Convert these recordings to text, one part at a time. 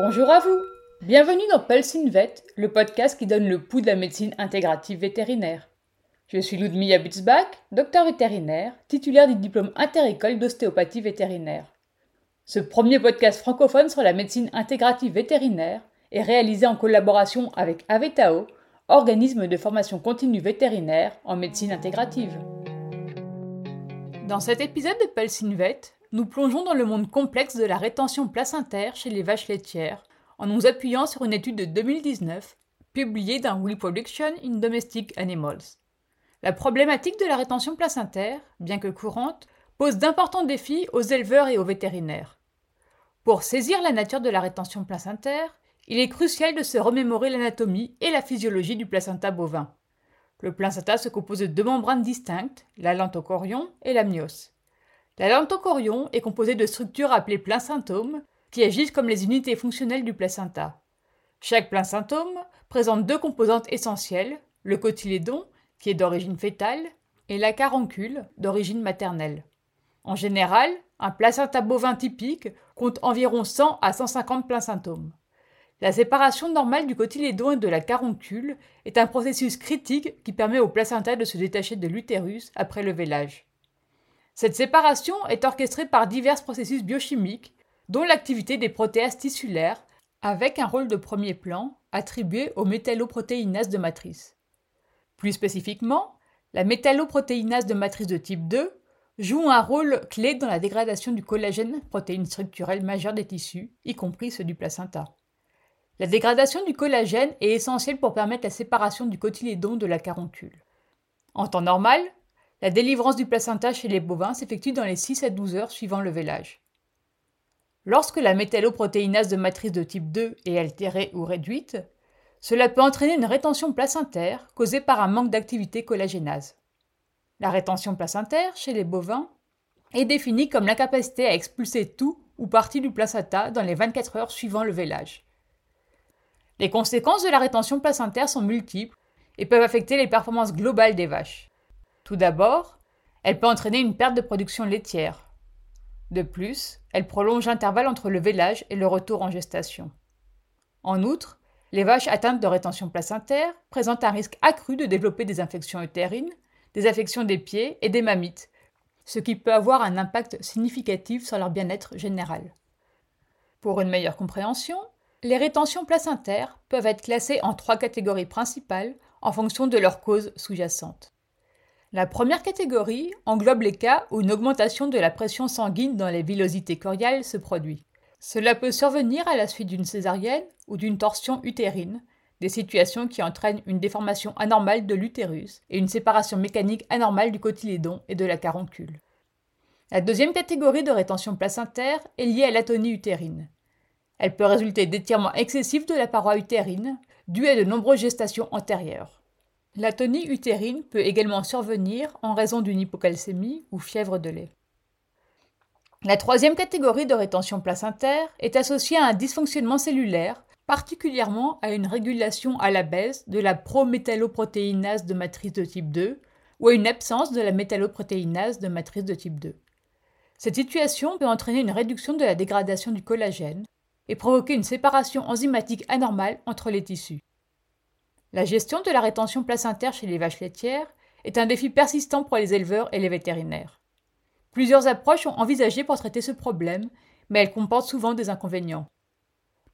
Bonjour à vous Bienvenue dans Pulse Vet, le podcast qui donne le pouls de la médecine intégrative vétérinaire. Je suis Ludmilla Butzbach, docteur vétérinaire, titulaire du diplôme interécole d'ostéopathie vétérinaire. Ce premier podcast francophone sur la médecine intégrative vétérinaire est réalisé en collaboration avec Avetao, organisme de formation continue vétérinaire en médecine intégrative. Dans cet épisode de Pelsinvet, nous plongeons dans le monde complexe de la rétention placentaire chez les vaches laitières en nous appuyant sur une étude de 2019 publiée dans Reproduction in Domestic Animals. La problématique de la rétention placentaire, bien que courante, pose d'importants défis aux éleveurs et aux vétérinaires. Pour saisir la nature de la rétention placentaire, il est crucial de se remémorer l'anatomie et la physiologie du placenta bovin. Le placenta se compose de deux membranes distinctes, la lentocorion et la myose. La lentocorion est composée de structures appelées placentomes qui agissent comme les unités fonctionnelles du placenta. Chaque placentome présente deux composantes essentielles, le cotylédon, qui est d'origine fétale, et la caroncule, d'origine maternelle. En général, un placenta bovin typique compte environ 100 à 150 placentomes. La séparation normale du cotylédon et de la caroncule est un processus critique qui permet au placenta de se détacher de l'utérus après le vélage. Cette séparation est orchestrée par divers processus biochimiques, dont l'activité des protéases tissulaires, avec un rôle de premier plan attribué aux métalloprotéinases de matrice. Plus spécifiquement, la métalloprotéinase de matrice de type 2 joue un rôle clé dans la dégradation du collagène, protéine structurelle majeure des tissus, y compris ceux du placenta. La dégradation du collagène est essentielle pour permettre la séparation du cotylédon de la caroncule. En temps normal, la délivrance du placenta chez les bovins s'effectue dans les 6 à 12 heures suivant le vélage. Lorsque la métalloprotéinase de matrice de type 2 est altérée ou réduite, cela peut entraîner une rétention placentaire causée par un manque d'activité collagénase. La rétention placentaire chez les bovins est définie comme l'incapacité à expulser tout ou partie du placenta dans les 24 heures suivant le vélage. Les conséquences de la rétention placentaire sont multiples et peuvent affecter les performances globales des vaches. Tout d'abord, elle peut entraîner une perte de production laitière. De plus, elle prolonge l'intervalle entre le vélage et le retour en gestation. En outre, les vaches atteintes de rétention placentaire présentent un risque accru de développer des infections utérines, des affections des pieds et des mammites, ce qui peut avoir un impact significatif sur leur bien-être général. Pour une meilleure compréhension, les rétentions placentaires peuvent être classées en trois catégories principales en fonction de leur cause sous-jacente. La première catégorie englobe les cas où une augmentation de la pression sanguine dans les villosités coriales se produit. Cela peut survenir à la suite d'une césarienne ou d'une torsion utérine, des situations qui entraînent une déformation anormale de l'utérus et une séparation mécanique anormale du cotylédon et de la caroncule. La deuxième catégorie de rétention placentaire est liée à l'atonie utérine. Elle peut résulter d'étirements excessifs de la paroi utérine, dû à de nombreuses gestations antérieures. L'atonie utérine peut également survenir en raison d'une hypocalcémie ou fièvre de lait. La troisième catégorie de rétention placentaire est associée à un dysfonctionnement cellulaire, particulièrement à une régulation à la baisse de la prométalloprotéinase de matrice de type 2 ou à une absence de la métalloprotéinase de matrice de type 2. Cette situation peut entraîner une réduction de la dégradation du collagène, et provoquer une séparation enzymatique anormale entre les tissus. La gestion de la rétention placentaire chez les vaches laitières est un défi persistant pour les éleveurs et les vétérinaires. Plusieurs approches sont envisagées pour traiter ce problème, mais elles comportent souvent des inconvénients.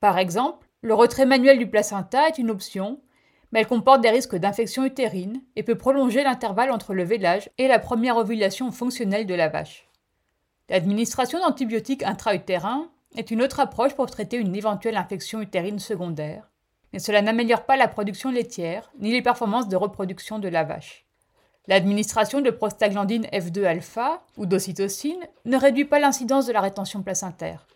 Par exemple, le retrait manuel du placenta est une option, mais elle comporte des risques d'infection utérine et peut prolonger l'intervalle entre le vélage et la première ovulation fonctionnelle de la vache. L'administration d'antibiotiques intra-utérins est une autre approche pour traiter une éventuelle infection utérine secondaire, mais cela n'améliore pas la production laitière ni les performances de reproduction de la vache. L'administration de prostaglandine F2-alpha ou d'ocytocine ne réduit pas l'incidence de la rétention placentaire.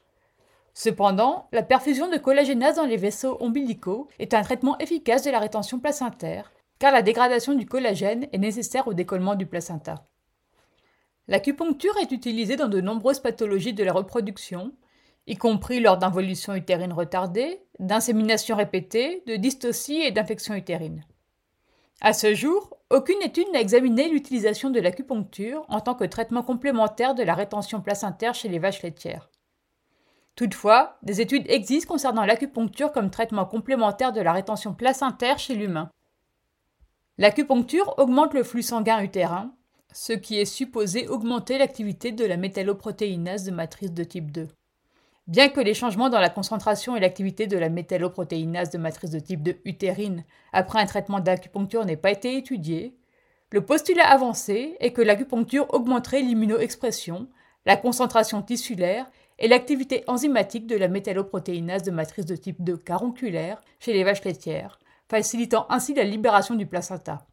Cependant, la perfusion de collagénase dans les vaisseaux ombilicaux est un traitement efficace de la rétention placentaire, car la dégradation du collagène est nécessaire au décollement du placenta. L'acupuncture est utilisée dans de nombreuses pathologies de la reproduction, y compris lors d'involutions utérines retardées, d'inséminations répétées, de dystocie et d'infections utérines. À ce jour, aucune étude n'a examiné l'utilisation de l'acupuncture en tant que traitement complémentaire de la rétention placentaire chez les vaches laitières. Toutefois, des études existent concernant l'acupuncture comme traitement complémentaire de la rétention placentaire chez l'humain. L'acupuncture augmente le flux sanguin utérin, ce qui est supposé augmenter l'activité de la métalloprotéinase de matrice de type 2. Bien que les changements dans la concentration et l'activité de la métalloprotéinase de matrice de type 2 utérine après un traitement d'acupuncture n'aient pas été étudiés, le postulat avancé est que l'acupuncture augmenterait l'immunoexpression, la concentration tissulaire et l'activité enzymatique de la métalloprotéinase de matrice de type 2 caronculaire chez les vaches laitières, facilitant ainsi la libération du placenta.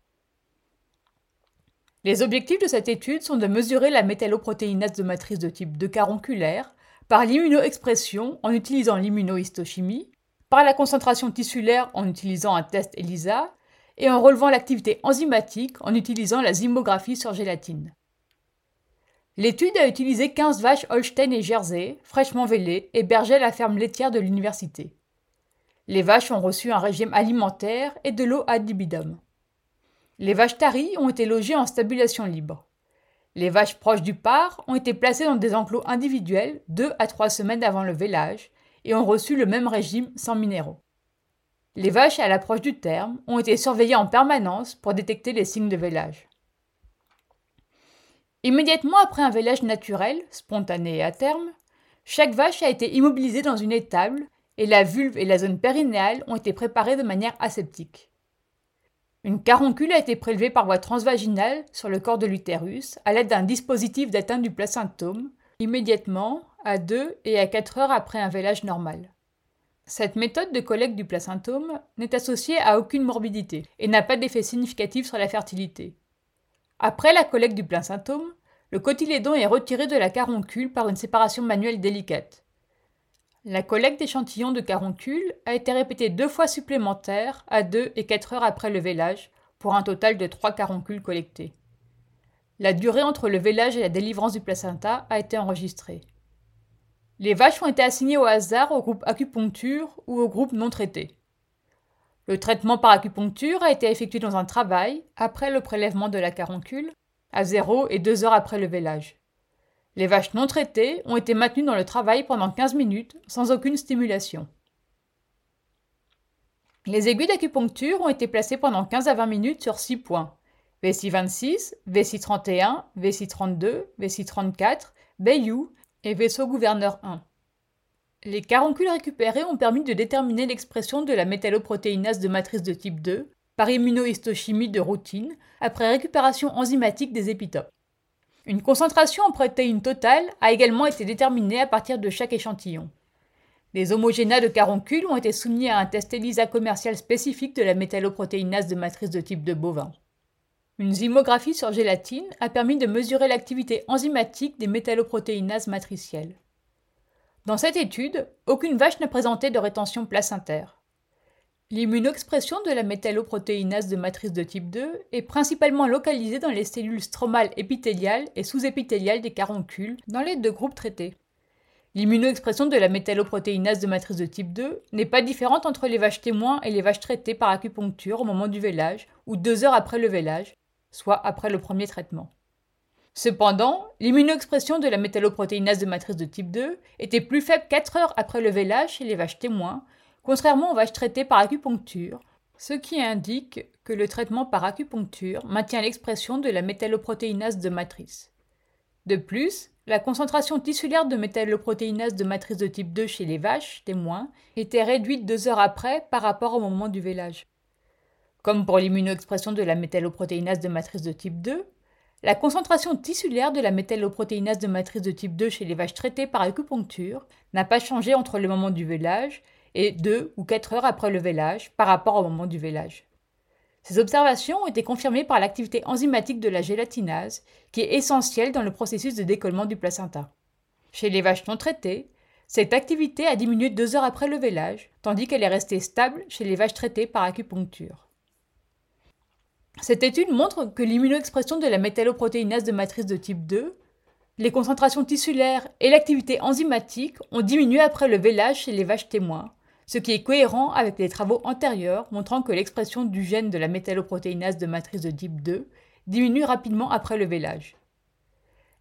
Les objectifs de cette étude sont de mesurer la métalloprotéinase de matrice de type 2 caronculaire par l'immunoexpression en utilisant l'immunohistochimie, par la concentration tissulaire en utilisant un test ELISA et en relevant l'activité enzymatique en utilisant la zymographie sur gélatine. L'étude a utilisé 15 vaches Holstein et Jersey, fraîchement vélées, hébergées à la ferme laitière de l'université. Les vaches ont reçu un régime alimentaire et de l'eau ad libidum. Les vaches taries ont été logées en stabulation libre. Les vaches proches du par ont été placées dans des enclos individuels deux à trois semaines avant le vélage et ont reçu le même régime sans minéraux. Les vaches à l'approche du terme ont été surveillées en permanence pour détecter les signes de vélage. Immédiatement après un vélage naturel, spontané et à terme, chaque vache a été immobilisée dans une étable et la vulve et la zone périnéale ont été préparées de manière aseptique. Une caroncule a été prélevée par voie transvaginale sur le corps de l'utérus à l'aide d'un dispositif d'atteinte du placentome, immédiatement à 2 et à 4 heures après un vélage normal. Cette méthode de collecte du placentome n'est associée à aucune morbidité et n'a pas d'effet significatif sur la fertilité. Après la collecte du placentome, le cotylédon est retiré de la caroncule par une séparation manuelle délicate. La collecte d'échantillons de caroncule a été répétée deux fois supplémentaires à 2 et 4 heures après le vélage, pour un total de trois caroncules collectées. La durée entre le vélage et la délivrance du placenta a été enregistrée. Les vaches ont été assignées au hasard au groupe acupuncture ou au groupe non traité. Le traitement par acupuncture a été effectué dans un travail, après le prélèvement de la caroncule, à 0 et 2 heures après le vélage. Les vaches non traitées ont été maintenues dans le travail pendant 15 minutes, sans aucune stimulation. Les aiguilles d'acupuncture ont été placées pendant 15 à 20 minutes sur 6 points. VC 26, VC 31, VC 32, VC 34, Bayou et vaisseau gouverneur 1. Les caroncules récupérés ont permis de déterminer l'expression de la métalloprotéinase de matrice de type 2 par immunohistochimie de routine après récupération enzymatique des épitopes. Une concentration en protéines totale a également été déterminée à partir de chaque échantillon. Les homogénats de caroncules ont été soumis à un test ELISA commercial spécifique de la métalloprotéinase de matrice de type 2 bovin. Une zymographie sur gélatine a permis de mesurer l'activité enzymatique des métalloprotéinases matricielles. Dans cette étude, aucune vache n'a présenté de rétention placentaire. L'immunoexpression de la métalloprotéinase de matrice de type 2 est principalement localisée dans les cellules stromales épithéliales et sous-épithéliales des caroncules dans les deux groupes traités. L'immunoexpression de la métalloprotéinase de matrice de type 2 n'est pas différente entre les vaches témoins et les vaches traitées par acupuncture au moment du vélage ou deux heures après le vélage, soit après le premier traitement. Cependant, l'immunoexpression de la métalloprotéinase de matrice de type 2 était plus faible 4 heures après le vélage chez les vaches témoins, contrairement aux vaches traitées par acupuncture, ce qui indique que le traitement par acupuncture maintient l'expression de la métalloprotéinase de matrice. De plus, la concentration tissulaire de métalloprotéinase de matrice de type 2 chez les vaches témoins était réduite deux heures après par rapport au moment du vélage. Comme pour l'immunoexpression de la métalloprotéinase de matrice de type 2, la concentration tissulaire de la métalloprotéinase de matrice de type 2 chez les vaches traitées par acupuncture n'a pas changé entre le moment du vélage et 2 ou 4 heures après le vélage par rapport au moment du vélage. Ces observations ont été confirmées par l'activité enzymatique de la gélatinase, qui est essentielle dans le processus de décollement du placenta. Chez les vaches non traitées, cette activité a diminué deux heures après le vélage, tandis qu'elle est restée stable chez les vaches traitées par acupuncture. Cette étude montre que l'immunoexpression de la métalloprotéinase de matrice de type 2, les concentrations tissulaires et l'activité enzymatique ont diminué après le vélage chez les vaches témoins, ce qui est cohérent avec les travaux antérieurs montrant que l'expression du gène de la métalloprotéinase de matrice de type 2 diminue rapidement après le vélage.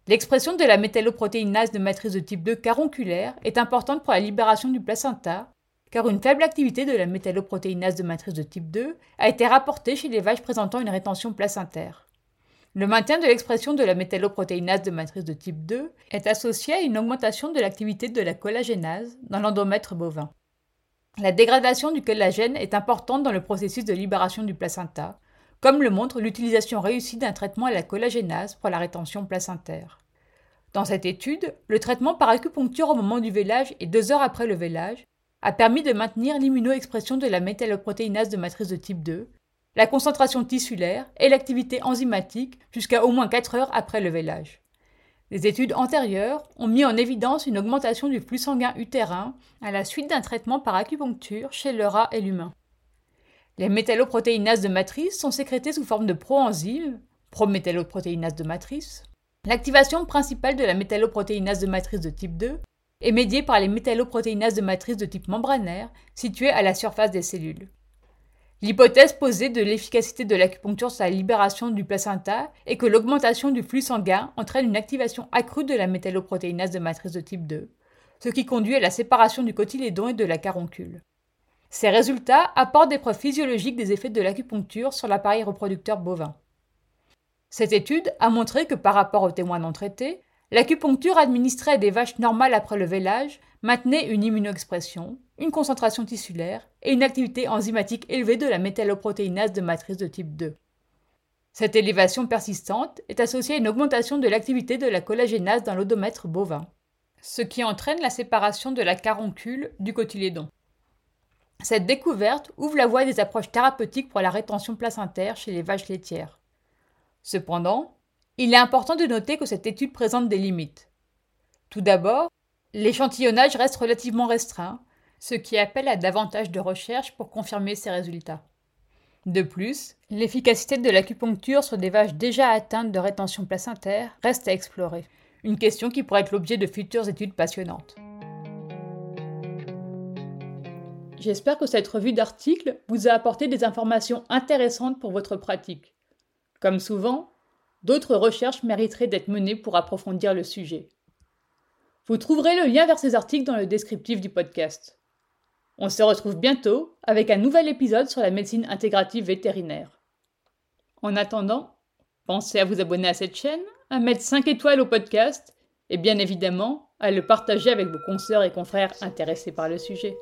L'expression de la métalloprotéinase de matrice de type 2 caronculaire est importante pour la libération du placenta, car une faible activité de la métalloprotéinase de matrice de type 2 a été rapportée chez les vaches présentant une rétention placentaire. Le maintien de l'expression de la métalloprotéinase de matrice de type 2 est associé à une augmentation de l'activité de la collagénase dans l'endomètre bovin. La dégradation du collagène est importante dans le processus de libération du placenta, comme le montre l'utilisation réussie d'un traitement à la collagénase pour la rétention placentaire. Dans cette étude, le traitement par acupuncture au moment du vélage et deux heures après le vélage a permis de maintenir l'immunoexpression de la métalloprotéinase de matrice de type 2, la concentration tissulaire et l'activité enzymatique jusqu'à au moins 4 heures après le vélage. Les études antérieures ont mis en évidence une augmentation du flux sanguin utérin à la suite d'un traitement par acupuncture chez le rat et l'humain. Les métalloprotéinases de matrice sont sécrétées sous forme de proenzymes, prométalloprotéinases de matrice. L'activation principale de la métalloprotéinase de matrice de type 2 est médiée par les métalloprotéinases de matrice de type membranaire situées à la surface des cellules. L'hypothèse posée de l'efficacité de l'acupuncture sur la libération du placenta est que l'augmentation du flux sanguin entraîne une activation accrue de la métalloprotéinase de matrice de type 2, ce qui conduit à la séparation du cotylédon et de la caroncule. Ces résultats apportent des preuves physiologiques des effets de l'acupuncture sur l'appareil reproducteur bovin. Cette étude a montré que par rapport aux témoins non traités, l'acupuncture administrée à des vaches normales après le vélage maintenait une immunoexpression, une concentration tissulaire et une activité enzymatique élevée de la métalloprotéinase de matrice de type 2. Cette élévation persistante est associée à une augmentation de l'activité de la collagénase dans l'odomètre bovin, ce qui entraîne la séparation de la caroncule du cotylédon. Cette découverte ouvre la voie des approches thérapeutiques pour la rétention placentaire chez les vaches laitières. Cependant, il est important de noter que cette étude présente des limites. Tout d'abord, l'échantillonnage reste relativement restreint, ce qui appelle à davantage de recherches pour confirmer ces résultats. De plus, l'efficacité de l'acupuncture sur des vaches déjà atteintes de rétention placentaire reste à explorer, une question qui pourrait être l'objet de futures études passionnantes. J'espère que cette revue d'articles vous a apporté des informations intéressantes pour votre pratique. Comme souvent, d'autres recherches mériteraient d'être menées pour approfondir le sujet. Vous trouverez le lien vers ces articles dans le descriptif du podcast. On se retrouve bientôt avec un nouvel épisode sur la médecine intégrative vétérinaire. En attendant, pensez à vous abonner à cette chaîne, à mettre 5 étoiles au podcast et bien évidemment à le partager avec vos consoeurs et confrères intéressés par le sujet.